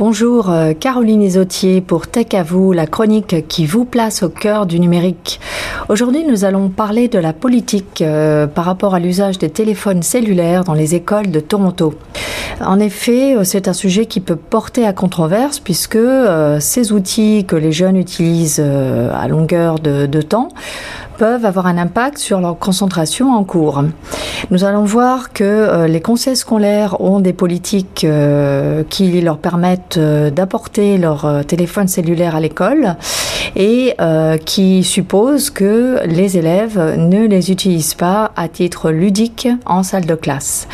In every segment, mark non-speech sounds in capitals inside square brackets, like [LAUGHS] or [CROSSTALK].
Bonjour euh, Caroline Isotier pour Tech à vous, la chronique qui vous place au cœur du numérique. Aujourd'hui, nous allons parler de la politique euh, par rapport à l'usage des téléphones cellulaires dans les écoles de Toronto. En effet, euh, c'est un sujet qui peut porter à controverse puisque ces outils que les jeunes utilisent à longueur de, de temps peuvent avoir un impact sur leur concentration en cours. Nous allons voir que euh, les conseils scolaires ont des politiques euh, qui leur permettent euh, d'apporter leur téléphone cellulaire à l'école et qui supposent que les élèves ne les utilisent pas à titre ludique en salle de classe.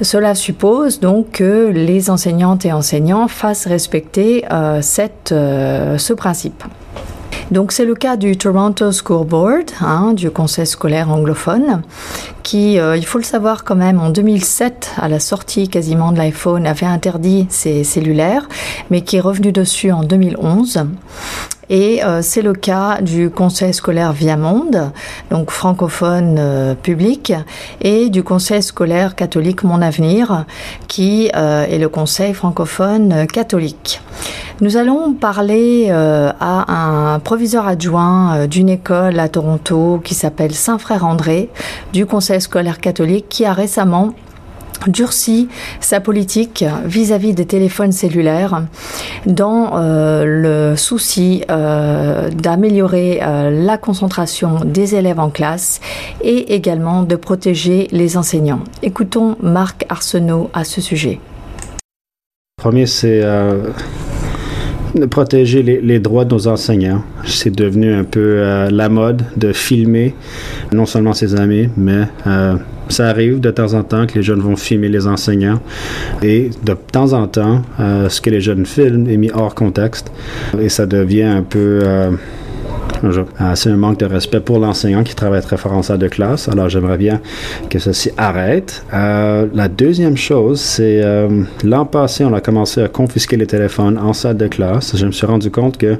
Cela suppose donc que les enseignantes et enseignants fassent respecter ce principe. Donc c'est le cas du Toronto School Board, hein, du conseil scolaire anglophone, qui, euh, il faut le savoir quand même, en 2007, à la sortie quasiment de l'iPhone, avait interdit ses cellulaires, mais qui est revenu dessus en 2011. Et euh, c'est le cas du Conseil scolaire Viamonde, donc francophone euh, public, et du Conseil scolaire catholique Mon Avenir, qui est le Conseil francophone catholique. Nous allons parler euh, à un proviseur adjoint euh, d'une école à Toronto qui s'appelle Saint-Frère André du Conseil scolaire catholique qui a récemment durci sa politique vis-à-vis des téléphones cellulaires dans euh, le souci d'améliorer la concentration des élèves en classe et également de protéger les enseignants. Écoutons Marc Arsenault à ce sujet. premier, c'est protéger les, droits de nos enseignants. C'est devenu un peu euh, la mode de filmer non seulement ses amis, mais euh, ça arrive de temps en temps que les jeunes vont filmer les enseignants et de temps en temps, euh, ce que les jeunes filment est mis hors contexte et ça devient un peu c'est un manque de respect pour l'enseignant qui travaille très fort en salle de classe. Alors, j'aimerais bien que ceci arrête. Euh, la deuxième chose, c'est euh, l'an passé, on a commencé à confisquer les téléphones en salle de classe. Je me suis rendu compte que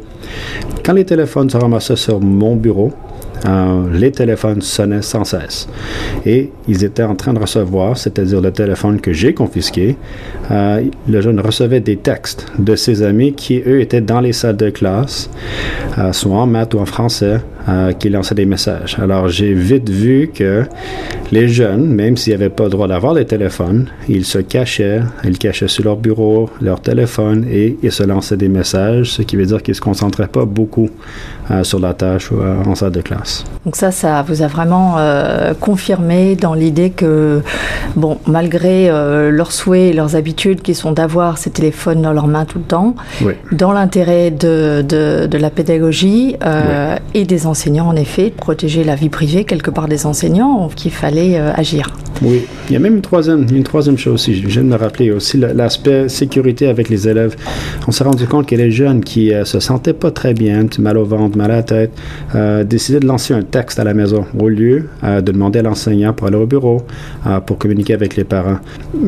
quand les téléphones se ramassaient sur mon bureau, euh, les téléphones sonnaient sans cesse. Et ils étaient en train de recevoir, c'est-à-dire le téléphone que j'ai confisqué, euh, le jeune recevait des textes de ses amis qui, eux, étaient dans les salles de classe, euh, soit en maths ou en français, qui lançaient des messages. Alors j'ai vite vu que les jeunes, même s'ils n'avaient pas le droit d'avoir les téléphones, ils se cachaient, ils cachaient sur leur bureau leur téléphone et ils se lançaient des messages, ce qui veut dire qu'ils ne se concentraient pas beaucoup sur la tâche ou en salle de classe. Donc ça, ça vous a vraiment euh, confirmé dans l'idée que, bon, malgré euh, leurs souhaits et leurs habitudes qui sont d'avoir ces téléphones dans leurs mains tout le temps, dans l'intérêt de, de, la pédagogie euh, et des enseignants, en effet, protéger la vie privée quelque part des enseignants, qu'il fallait agir. Oui, il y a même une troisième, une troisième chose aussi, je viens de me rappeler aussi l'aspect sécurité avec les élèves. On s'est rendu compte que les jeunes qui se sentaient pas très bien, mal au ventre, mal à la tête, décidaient de lancer un texte à la maison au lieu euh, de demander à l'enseignant pour aller au bureau, euh, pour communiquer avec les parents.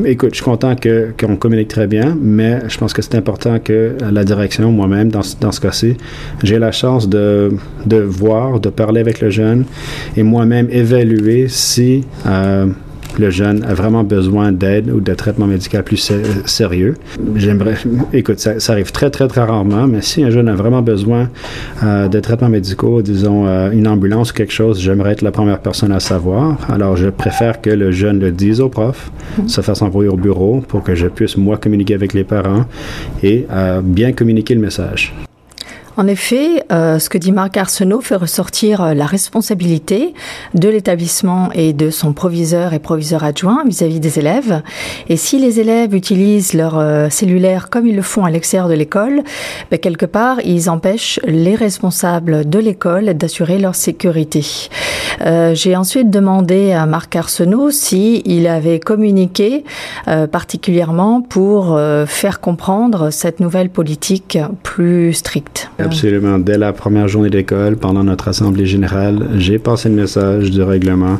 Écoute, je suis content qu'on communique très bien, mais je pense que c'est important que la direction, moi-même, dans, dans ce cas-ci, j'ai la chance de, de voir, de parler avec le jeune et moi-même évaluer si euh, le jeune a vraiment besoin d'aide ou de traitement médical plus sérieux. J'aimerais, [LAUGHS] écoute, ça, arrive très, très, très rarement, mais si un jeune a vraiment besoin euh, de traitements médicaux, disons euh, une ambulance ou quelque chose, j'aimerais être la première personne à savoir. Alors, je préfère que le jeune le dise au prof, mm-hmm. se fasse envoyer au bureau pour que je puisse, moi, communiquer avec les parents et euh, bien communiquer le message. En effet, euh, ce que dit Marc Arsenault fait ressortir euh, la responsabilité de l'établissement et de son proviseur et proviseur adjoint vis-à-vis des élèves. Et si les élèves utilisent leur euh, cellulaire comme ils le font à l'extérieur de l'école, ben, quelque part, ils empêchent les responsables de l'école d'assurer leur sécurité. J'ai ensuite demandé à Marc Arsenault s'il avait communiqué particulièrement pour faire comprendre cette nouvelle politique plus stricte. Absolument. Dès la première journée d'école, pendant notre assemblée générale, j'ai passé le message du règlement,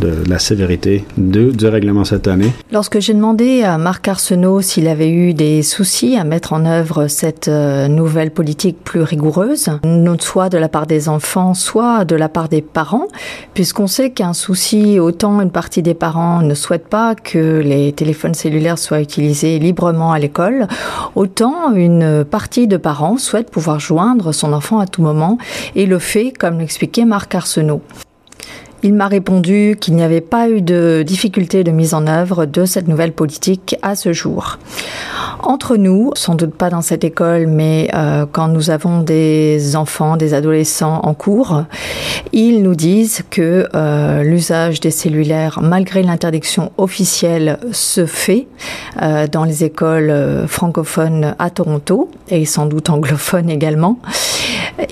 de la sévérité de, du règlement cette année. Lorsque j'ai demandé à Marc Arsenault s'il avait eu des soucis à mettre en œuvre cette euh, nouvelle politique plus rigoureuse, soit de la part des enfants, soit de la part des parents, puisqu'on sait qu'un souci, autant une partie des parents ne souhaite pas que les téléphones cellulaires soient utilisés librement à l'école, autant une partie de parents souhaite pouvoir son enfant à tout moment et le fait, comme l'expliquait Marc Arsenault. Il m'a répondu qu'il n'y avait pas eu de difficulté de mise en œuvre de cette nouvelle politique à ce jour. Entre nous, sans doute pas dans cette école, mais euh, quand nous avons des enfants, des adolescents en cours, ils nous disent que euh, l'usage des cellulaires, malgré l'interdiction officielle, se fait euh, dans les écoles euh, francophones à Toronto et sans doute anglophones également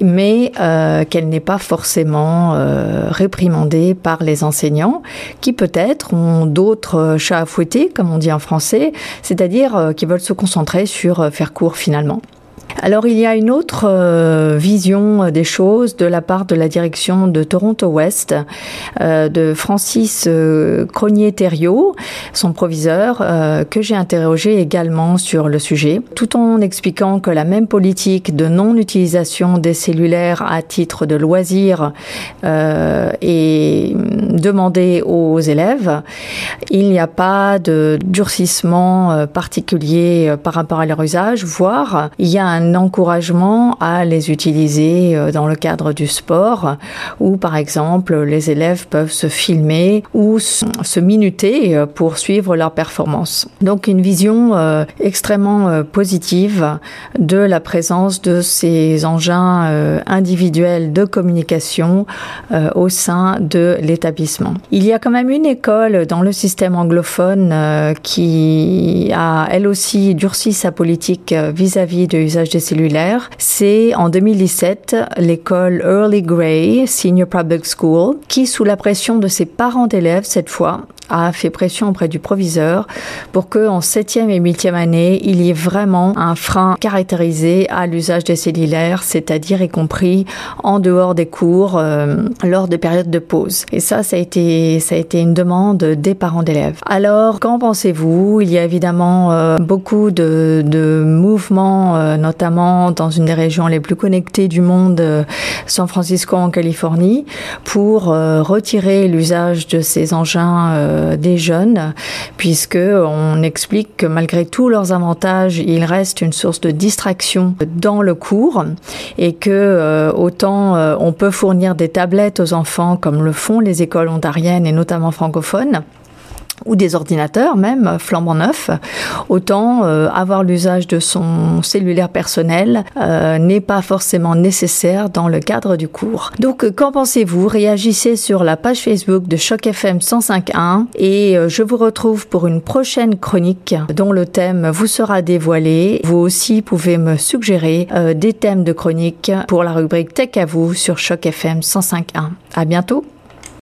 mais euh, qu'elle n'est pas forcément euh, réprimandée par les enseignants, qui peut-être ont d'autres chats à fouetter, comme on dit en français, c'est-à-dire qui veulent se concentrer sur faire court finalement. Alors il y a une autre euh, vision euh, des choses de la part de la direction de Toronto West, euh, de Francis euh, Cronier-Thériault, son proviseur, que j'ai interrogé également sur le sujet, tout en expliquant que la même politique de non-utilisation des cellulaires à titre de loisir est demandée aux élèves. Il n'y a pas de durcissement particulier par rapport à leur usage, voire il y a un encouragement à les utiliser euh, dans le cadre du sport, où par exemple les élèves peuvent se filmer ou se minuter euh, pour suivre leur performance. Donc une vision euh, extrêmement positive de la présence de ces engins individuels de communication au sein de l'établissement. Il y a quand même une école dans le système anglophone qui a elle aussi durci sa politique vis-à-vis de l'usage des cellulaire, c'est en 2017 l'école Early Grey Senior Public School qui, sous la pression de ses parents d'élèves cette fois, a fait pression auprès du proviseur pour que en septième et huitième année, il y ait vraiment un frein caractérisé à l'usage des cellulaires, c'est-à-dire y compris en dehors des cours, euh, lors des périodes de pause. Et ça, ça a été, ça a été une demande des parents d'élèves. Alors, qu'en pensez-vous? Il y a évidemment euh, beaucoup de, de mouvements, euh, notamment dans une des régions les plus connectées du monde, euh, San Francisco en Californie, pour euh, retirer l'usage de ces engins euh, des jeunes, puisque on explique que malgré tous leurs avantages, ils restent une source de distraction dans le cours et que euh, autant euh, on peut fournir des tablettes aux enfants comme le font les écoles ontariennes et notamment francophones ou des ordinateurs même flambant neufs, autant euh, avoir l'usage de son cellulaire personnel euh, n'est pas forcément nécessaire dans le cadre du cours. Donc euh, qu'en pensez-vous? Réagissez sur la page Facebook de Choc FM 105.1 et euh, je vous retrouve pour une prochaine chronique dont le thème vous sera dévoilé. Vous aussi pouvez me suggérer euh, des thèmes de chronique pour la rubrique Tech à vous sur Choc FM 105.1. À bientôt